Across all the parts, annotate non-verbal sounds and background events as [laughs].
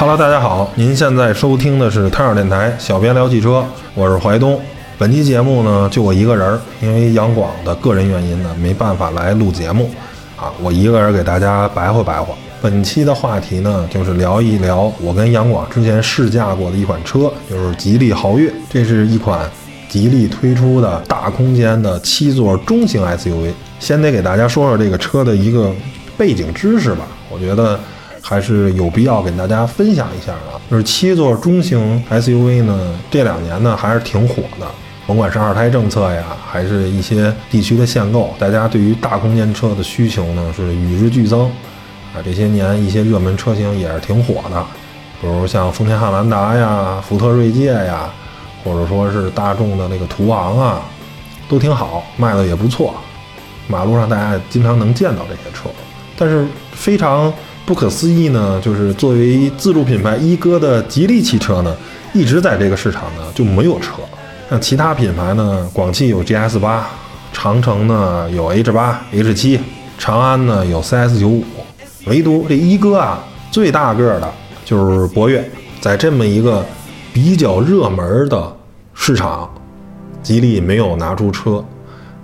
Hello，大家好，您现在收听的是汤小电台，小编聊汽车，我是怀东。本期节目呢，就我一个人，因为杨广的个人原因呢，没办法来录节目啊，我一个人给大家白活白活。本期的话题呢，就是聊一聊我跟杨广之前试驾过的一款车，就是吉利豪越。这是一款吉利推出的大空间的七座中型 SUV。先得给大家说说这个车的一个背景知识吧，我觉得还是有必要给大家分享一下的。就是七座中型 SUV 呢，这两年呢还是挺火的。甭管是二胎政策呀，还是一些地区的限购，大家对于大空间车的需求呢是与日俱增。啊，这些年一些热门车型也是挺火的，比如像丰田汉兰达呀、福特锐界呀，或者说是大众的那个途昂啊，都挺好，卖的也不错。马路上大家经常能见到这些车，但是非常不可思议呢，就是作为自主品牌一哥的吉利汽车呢，一直在这个市场呢就没有车。像其他品牌呢，广汽有 GS 八，长城呢有 H 八、H 七，长安呢有 CS 九五，唯独这一哥啊，最大个的就是博越，在这么一个比较热门的市场，吉利没有拿出车，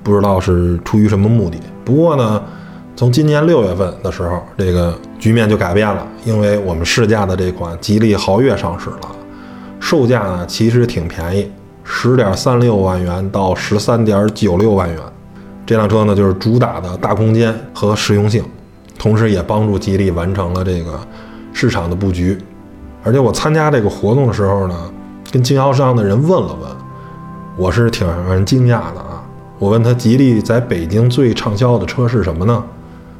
不知道是出于什么目的。不过呢，从今年六月份的时候，这个局面就改变了，因为我们试驾的这款吉利豪越上市了，售价呢其实挺便宜。十点三六万元到十三点九六万元，这辆车呢就是主打的大空间和实用性，同时也帮助吉利完成了这个市场的布局。而且我参加这个活动的时候呢，跟经销商的人问了问，我是挺让人惊讶的啊。我问他吉利在北京最畅销的车是什么呢？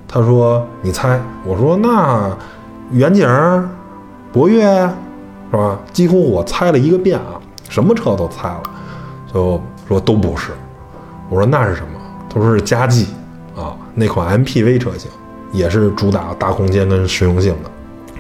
他说你猜。我说那远景、博越是吧？几乎我猜了一个遍啊。什么车都猜了，就说都不是。我说那是什么？他说是嘉际啊，那款 MPV 车型也是主打大空间跟实用性的。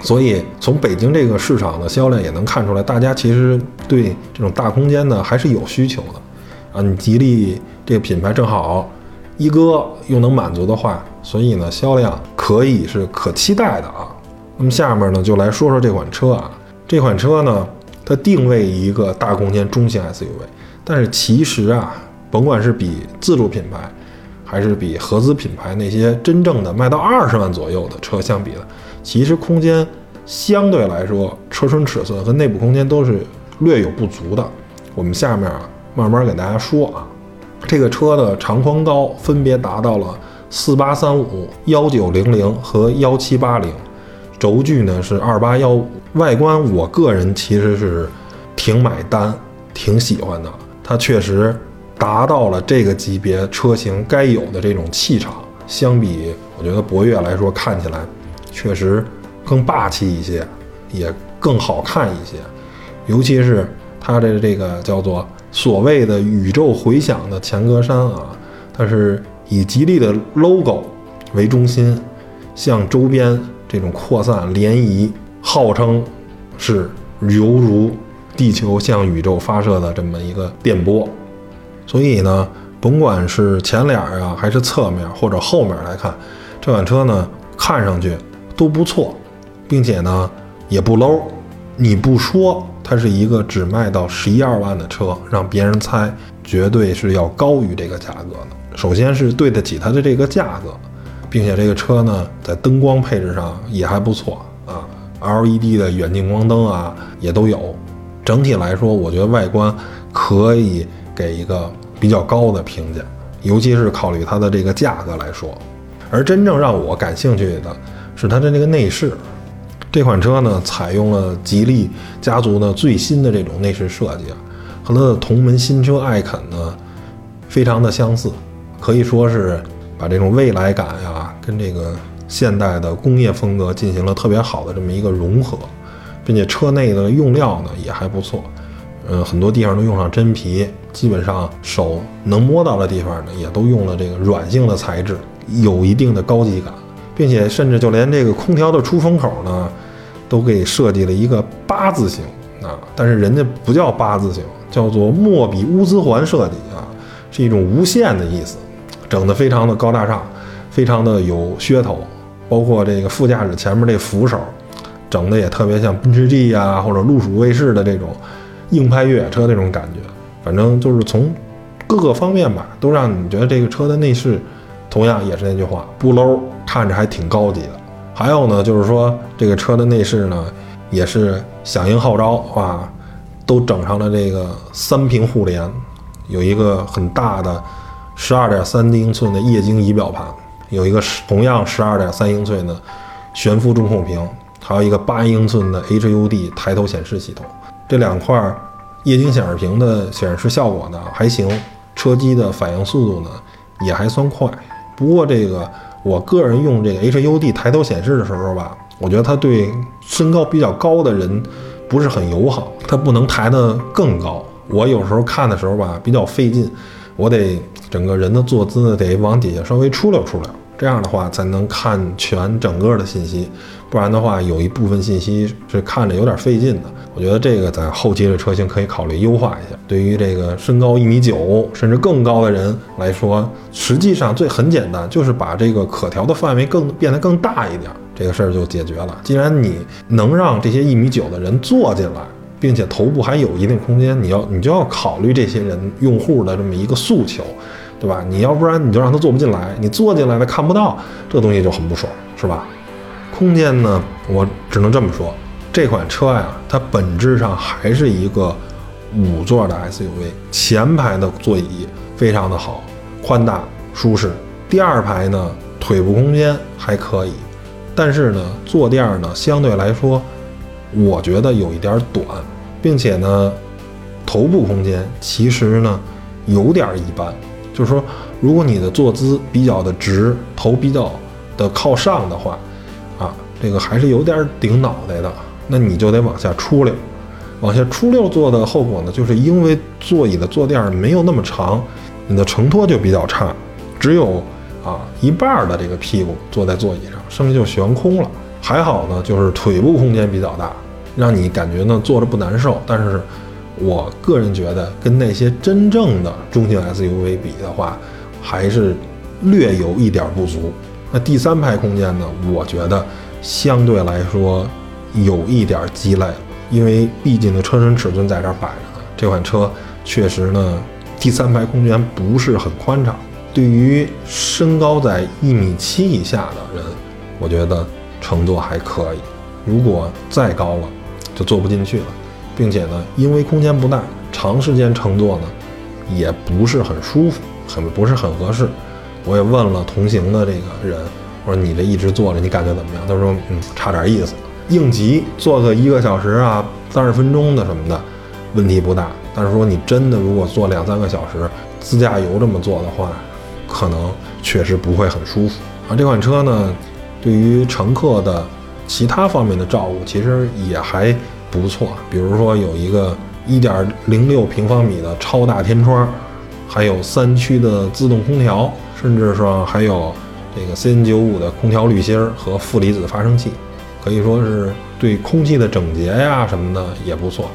所以从北京这个市场的销量也能看出来，大家其实对这种大空间呢还是有需求的啊。你吉利这个品牌正好一哥又能满足的话，所以呢销量可以是可期待的啊。那么下面呢就来说说这款车啊，这款车呢。它定位一个大空间中型 SUV，但是其实啊，甭管是比自主品牌，还是比合资品牌那些真正的卖到二十万左右的车相比的，其实空间相对来说，车身尺寸和内部空间都是略有不足的。我们下面啊，慢慢给大家说啊，这个车的长宽高分别达到了四八三五、幺九零零和幺七八零。轴距呢是二八幺五，外观我个人其实是挺买单、挺喜欢的。它确实达到了这个级别车型该有的这种气场。相比我觉得博越来说，看起来确实更霸气一些，也更好看一些。尤其是它的这个叫做所谓的宇宙回响的前格栅啊，它是以吉利的 logo 为中心，向周边。这种扩散涟漪，号称是犹如地球向宇宙发射的这么一个电波。所以呢，甭管是前脸啊，还是侧面或者后面来看，这款车呢看上去都不错，并且呢也不 low。你不说它是一个只卖到十一二万的车，让别人猜绝对是要高于这个价格的。首先是对得起它的这个价格。并且这个车呢，在灯光配置上也还不错啊，LED 的远近光灯啊也都有。整体来说，我觉得外观可以给一个比较高的评价，尤其是考虑它的这个价格来说。而真正让我感兴趣的是它的这个内饰。这款车呢，采用了吉利家族的最新的这种内饰设计，和它的同门新车艾肯呢，非常的相似，可以说是把这种未来感呀，跟这个现代的工业风格进行了特别好的这么一个融合，并且车内的用料呢也还不错，嗯，很多地方都用上真皮，基本上手能摸到的地方呢，也都用了这个软性的材质，有一定的高级感，并且甚至就连这个空调的出风口呢，都给设计了一个八字形啊，但是人家不叫八字形，叫做莫比乌斯环设计啊，是一种无限的意思，整得非常的高大上，非常的有噱头，包括这个副驾驶前面这扶手，整的也特别像奔驰 G 呀、或者路鼠卫士的这种硬派越野车那种感觉，反正就是从各个方面吧，都让你觉得这个车的内饰，同样也是那句话，不 low，看着还挺高级的。还有呢，就是说这个车的内饰呢，也是响应号召啊，都整上了这个三屏互联，有一个很大的十二点三英寸的液晶仪表盘，有一个同样十二点三英寸的悬浮中控屏，还有一个八英寸的 HUD 抬头显示系统。这两块液晶显示屏的显示效果呢还行，车机的反应速度呢也还算快。不过这个我个人用这个 HUD 抬头显示的时候吧，我觉得它对身高比较高的人不是很友好，它不能抬得更高。我有时候看的时候吧比较费劲，我得整个人的坐姿呢得往底下稍微出溜出溜，这样的话才能看全整个的信息。不然的话，有一部分信息是看着有点费劲的。我觉得这个在后期的车型可以考虑优化一下。对于这个身高一米九甚至更高的人来说，实际上最很简单，就是把这个可调的范围更变得更大一点，这个事儿就解决了。既然你能让这些一米九的人坐进来，并且头部还有一定空间，你要你就要考虑这些人用户的这么一个诉求，对吧？你要不然你就让他坐不进来，你坐进来了看不到，这东西就很不爽，是吧？空间呢，我只能这么说，这款车呀，它本质上还是一个五座的 SUV，前排的座椅非常的好，宽大舒适。第二排呢，腿部空间还可以，但是呢，坐垫呢相对来说，我觉得有一点短，并且呢，头部空间其实呢有点一般，就是说，如果你的坐姿比较的直，头比较的靠上的话。啊，这个还是有点顶脑袋的，那你就得往下出溜，往下出溜坐的后果呢，就是因为座椅的坐垫没有那么长，你的承托就比较差，只有啊一半的这个屁股坐在座椅上，剩下就悬空了。还好呢，就是腿部空间比较大，让你感觉呢坐着不难受。但是我个人觉得，跟那些真正的中型 SUV 比的话，还是略有一点不足。那第三排空间呢？我觉得相对来说有一点鸡肋，因为毕竟的车身尺寸在这儿摆着呢。这款车确实呢，第三排空间不是很宽敞。对于身高在一米七以下的人，我觉得乘坐还可以。如果再高了，就坐不进去了，并且呢，因为空间不大，长时间乘坐呢也不是很舒服，很不是很合适。我也问了同行的这个人，我说你这一直坐着，你感觉怎么样？他说，嗯，差点意思。应急坐个一个小时啊，三十分钟的什么的，问题不大。但是说你真的如果坐两三个小时，自驾游这么做的话，可能确实不会很舒服啊。这款车呢，对于乘客的其他方面的照顾其实也还不错，比如说有一个一点零六平方米的超大天窗，还有三区的自动空调。甚至说还有这个 CN95 的空调滤芯儿和负离子发生器，可以说是对空气的整洁呀什么的也不错。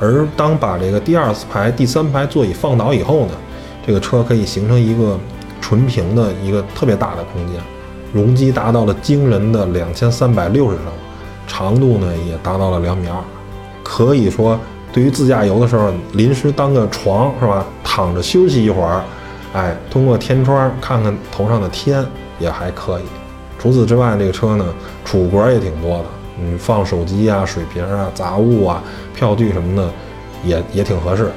而当把这个第二排、第三排座椅放倒以后呢，这个车可以形成一个纯平的一个特别大的空间，容积达到了惊人的两千三百六十升，长度呢也达到了两米二，可以说对于自驾游的时候临时当个床是吧，躺着休息一会儿。哎，通过天窗看看头上的天也还可以。除此之外，这个车呢储物格也挺多的，嗯，放手机啊、水瓶啊、杂物啊、票据什么的，也 [laughs] 也挺合适，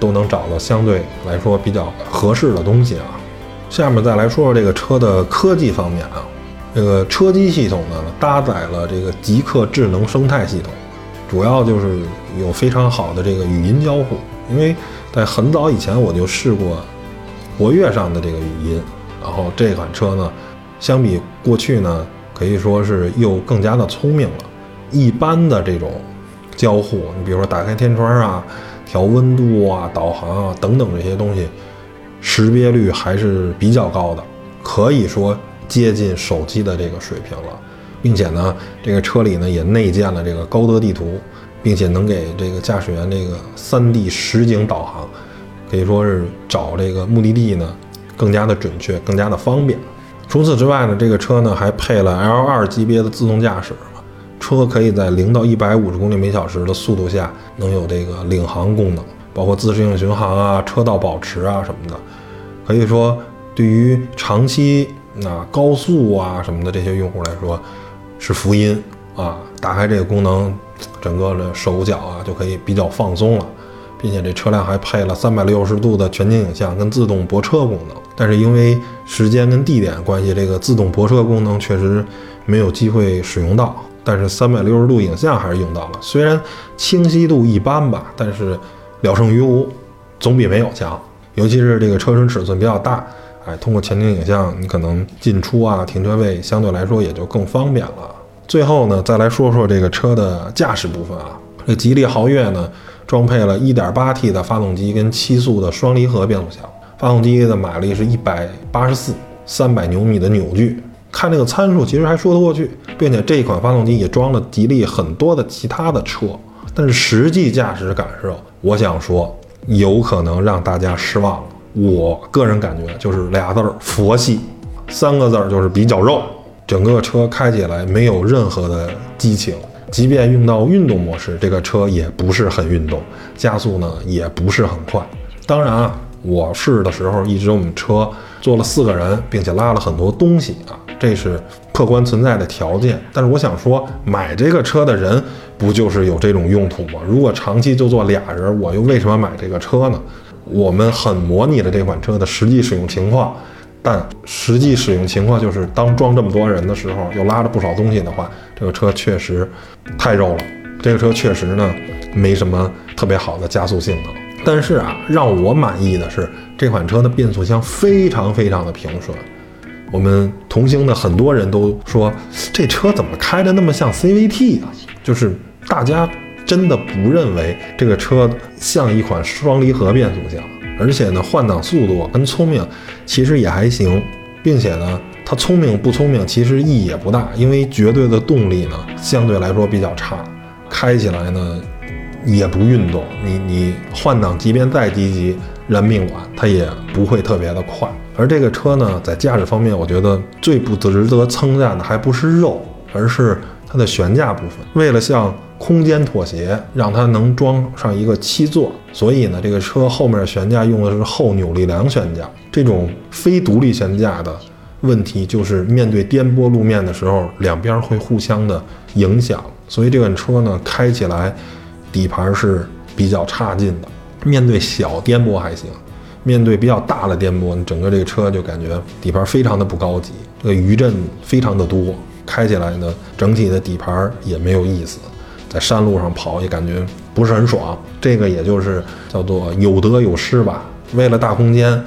都能找到相对来说比较合适的东西啊。下面再来说说这个车的科技方面啊，这个车机系统呢搭载了这个极客智能生态系统，主要就是有非常好的这个语音交互。因为在很早以前我就试过活跃上的这个语音，然后这款车呢，相比过去呢，可以说是又更加的聪明了。一般的这种交互，你比如说打开天窗啊、调温度啊、导航啊等等这些东西，识别率还是比较高的，可以说接近手机的这个水平了。并且呢，这个车里呢也内建了这个高德地图，并且能给这个驾驶员这个三 D 实景导航，可以说是找这个目的地呢更加的准确，更加的方便。除此之外呢，这个车呢还配了 L2 级别的自动驾驶，车可以在零到一百五十公里每小时的速度下能有这个领航功能，包括自适应巡航啊、车道保持啊什么的。可以说，对于长期那高速啊什么的这些用户来说，是福音啊！打开这个功能，整个的手脚啊就可以比较放松了，并且这车辆还配了三百六十度的全景影像跟自动泊车功能。但是因为时间跟地点关系，这个自动泊车功能确实没有机会使用到。但是三百六十度影像还是用到了，虽然清晰度一般吧，但是了胜于无，总比没有强。尤其是这个车身尺寸比较大。哎，通过全景影像，你可能进出啊，停车位相对来说也就更方便了。最后呢，再来说说这个车的驾驶部分啊。这吉利豪越呢，装配了 1.8T 的发动机跟七速的双离合变速箱，发动机的马力是一百八十四，三百牛米的扭矩。看这个参数，其实还说得过去，并且这一款发动机也装了吉利很多的其他的车，但是实际驾驶感受，我想说，有可能让大家失望了。我个人感觉就是俩字儿佛系，三个字儿就是比较肉。整个车开起来没有任何的激情，即便用到运动模式，这个车也不是很运动，加速呢也不是很快。当然啊，我试的时候一直我们车坐了四个人，并且拉了很多东西啊，这是客观存在的条件。但是我想说，买这个车的人不就是有这种用途吗？如果长期就坐俩人，我又为什么买这个车呢？我们很模拟了这款车的实际使用情况，但实际使用情况就是当装这么多人的时候，又拉着不少东西的话，这个车确实太肉了。这个车确实呢，没什么特别好的加速性能。但是啊，让我满意的是这款车的变速箱非常非常的平顺。我们同行的很多人都说，这车怎么开的那么像 CVT 啊？就是大家。真的不认为这个车像一款双离合变速箱，而且呢，换挡速度跟聪明其实也还行，并且呢，它聪明不聪明其实意义也不大，因为绝对的动力呢相对来说比较差，开起来呢也不运动，你你换挡即便再积极燃命管，它也不会特别的快。而这个车呢，在驾驶方面，我觉得最不值得称赞的还不是肉，而是它的悬架部分，为了向空间妥协，让它能装上一个七座，所以呢，这个车后面悬架用的是后扭力梁悬架。这种非独立悬架的问题，就是面对颠簸路面的时候，两边会互相的影响。所以这款车呢，开起来底盘是比较差劲的。面对小颠簸还行，面对比较大的颠簸，你整个这个车就感觉底盘非常的不高级，这个余震非常的多，开起来呢，整体的底盘也没有意思。在山路上跑也感觉不是很爽，这个也就是叫做有得有失吧。为了大空间，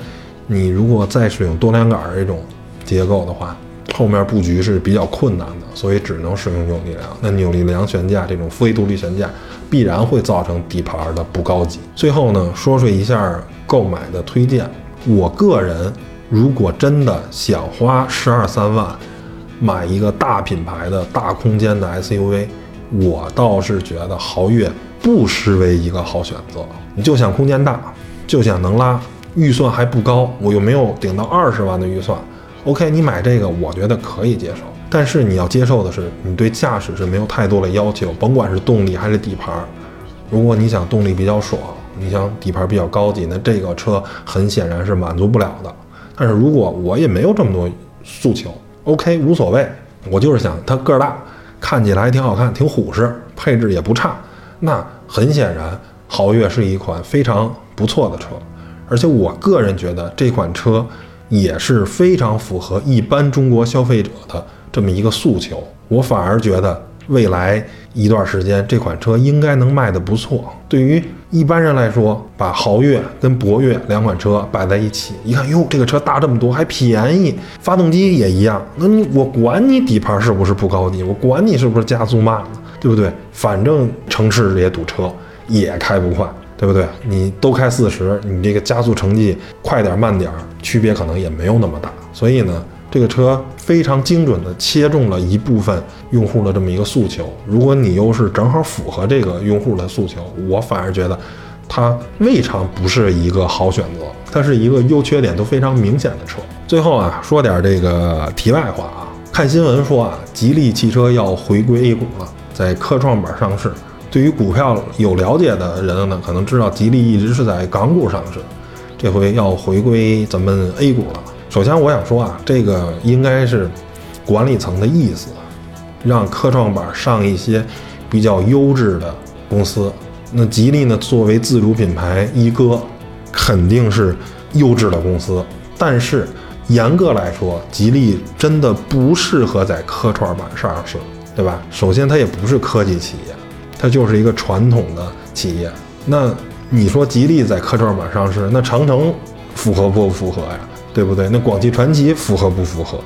你如果再使用多连杆这种结构的话，后面布局是比较困难的，所以只能使用扭力梁。那扭力梁悬架这种非独立悬架，必然会造成底盘的不高级。最后呢，说说一下购买的推荐。我个人如果真的想花十二三万买一个大品牌的大空间的 SUV。我倒是觉得豪越不失为一个好选择。你就想空间大，就想能拉，预算还不高，我又没有顶到二十万的预算。OK，你买这个我觉得可以接受。但是你要接受的是，你对驾驶是没有太多的要求，甭管是动力还是底盘。如果你想动力比较爽，你想底盘比较高级，那这个车很显然是满足不了的。但是如果我也没有这么多诉求，OK，无所谓，我就是想它个儿大。看起来还挺好看，挺虎实，配置也不差。那很显然，豪越是一款非常不错的车，而且我个人觉得这款车也是非常符合一般中国消费者的这么一个诉求。我反而觉得未来一段时间这款车应该能卖得不错。对于一般人来说，把豪越跟博越两款车摆在一起，一看，哟，这个车大这么多，还便宜，发动机也一样。那你我管你底盘是不是不高级，我管你是不是加速慢了，对不对？反正城市也堵车，也开不快。对不对？你都开四十，你这个加速成绩快点慢点，区别可能也没有那么大。所以呢，这个车非常精准的切中了一部分用户的这么一个诉求。如果你又是正好符合这个用户的诉求，我反而觉得它未尝不是一个好选择。它是一个优缺点都非常明显的车。最后啊，说点这个题外话啊，看新闻说啊，吉利汽车要回归 A 股了，在科创板上市。对于股票有了解的人呢，可能知道吉利一直是在港股上市，这回要回归咱们 A 股了。首先我想说啊，这个应该是管理层的意思，让科创板上一些比较优质的公司。那吉利呢，作为自主品牌一哥，肯定是优质的公司。但是严格来说，吉利真的不适合在科创板上市，对吧？首先它也不是科技企业。它就是一个传统的企业，那你说吉利在科创板上市，那长城符合不符合呀？对不对？那广汽传祺符合不符合？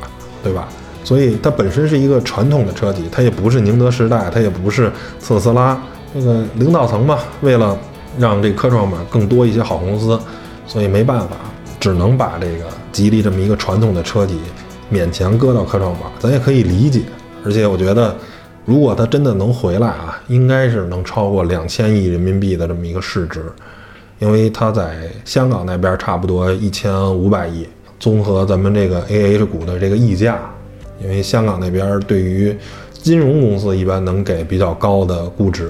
对吧？所以它本身是一个传统的车企，它也不是宁德时代，它也不是特斯拉。那个领导层嘛，为了让这科创板更多一些好公司，所以没办法，只能把这个吉利这么一个传统的车企勉强搁到科创板，咱也可以理解。而且我觉得。如果它真的能回来啊，应该是能超过两千亿人民币的这么一个市值，因为它在香港那边差不多一千五百亿，综合咱们这个 A H 股的这个溢价，因为香港那边对于金融公司一般能给比较高的估值，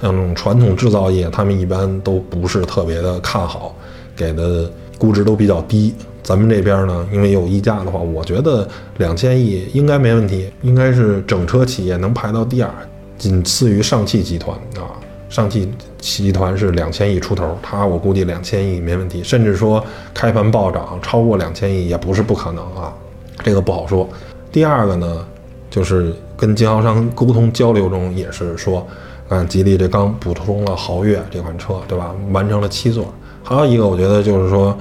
像传统制造业，他们一般都不是特别的看好，给的估值都比较低。咱们这边呢，因为有溢价的话，我觉得两千亿应该没问题，应该是整车企业能排到第二，仅次于上汽集团啊。上汽集团是两千亿出头，它我估计两千亿没问题，甚至说开盘暴涨超过两千亿也不是不可能啊，这个不好说。第二个呢，就是跟经销商沟通交流中也是说，嗯，吉利这刚补充了豪越这款车，对吧？完成了七座。还有一个，我觉得就是说。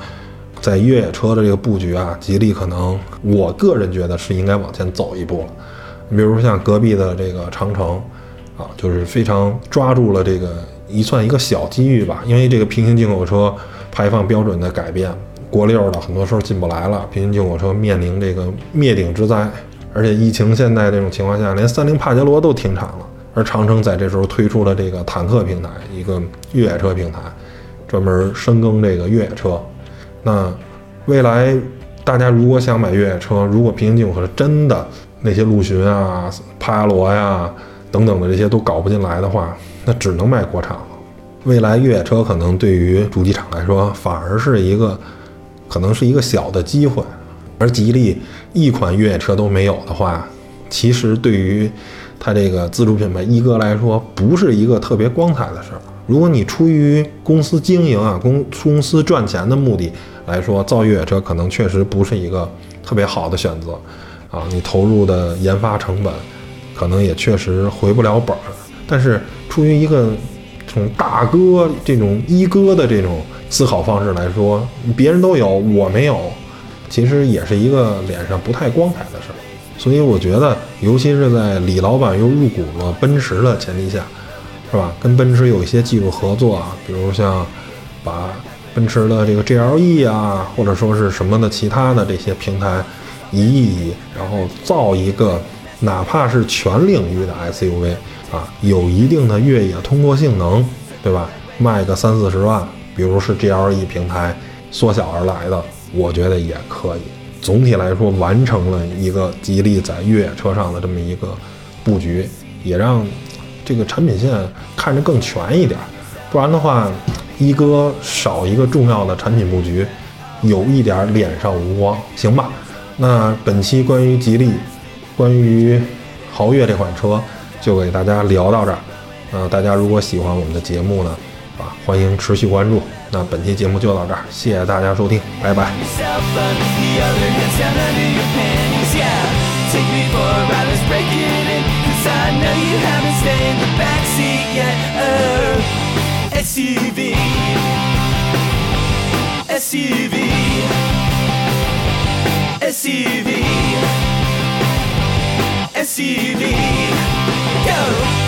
在越野车的这个布局啊，吉利可能我个人觉得是应该往前走一步了。你比如说像隔壁的这个长城，啊，就是非常抓住了这个一算一个小机遇吧。因为这个平行进口车排放标准的改变，国六的很多时候进不来了，平行进口车面临这个灭顶之灾。而且疫情现在这种情况下，连三菱帕杰罗都停产了，而长城在这时候推出了这个坦克平台，一个越野车平台，专门深耕这个越野车。那未来大家如果想买越野车，如果平行进口车真的那些陆巡啊、帕萨罗呀等等的这些都搞不进来的话，那只能卖国产了。未来越野车可能对于主机厂来说反而是一个可能是一个小的机会，而吉利一款越野车都没有的话，其实对于它这个自主品牌一哥来说不是一个特别光彩的事儿。如果你出于公司经营啊、公公司赚钱的目的来说，造越野车可能确实不是一个特别好的选择，啊，你投入的研发成本可能也确实回不了本儿。但是出于一个这种大哥、这种一哥的这种思考方式来说，别人都有，我没有，其实也是一个脸上不太光彩的事儿。所以我觉得，尤其是在李老板又入股了奔驰的前提下。是吧？跟奔驰有一些技术合作啊，比如像把奔驰的这个 GLE 啊，或者说是什么的其他的这些平台移一移，然后造一个哪怕是全领域的 SUV 啊，有一定的越野通过性能，对吧？卖个三四十万，比如是 GLE 平台缩小而来的，我觉得也可以。总体来说，完成了一个吉利在越野车上的这么一个布局，也让。这个产品线看着更全一点，不然的话，一哥少一个重要的产品布局，有一点脸上无光，行吧？那本期关于吉利，关于豪越这款车，就给大家聊到这儿。呃，大家如果喜欢我们的节目呢，啊，欢迎持续关注。那本期节目就到这儿，谢谢大家收听，拜拜。SUV. SUV. SUV. SUV. Go!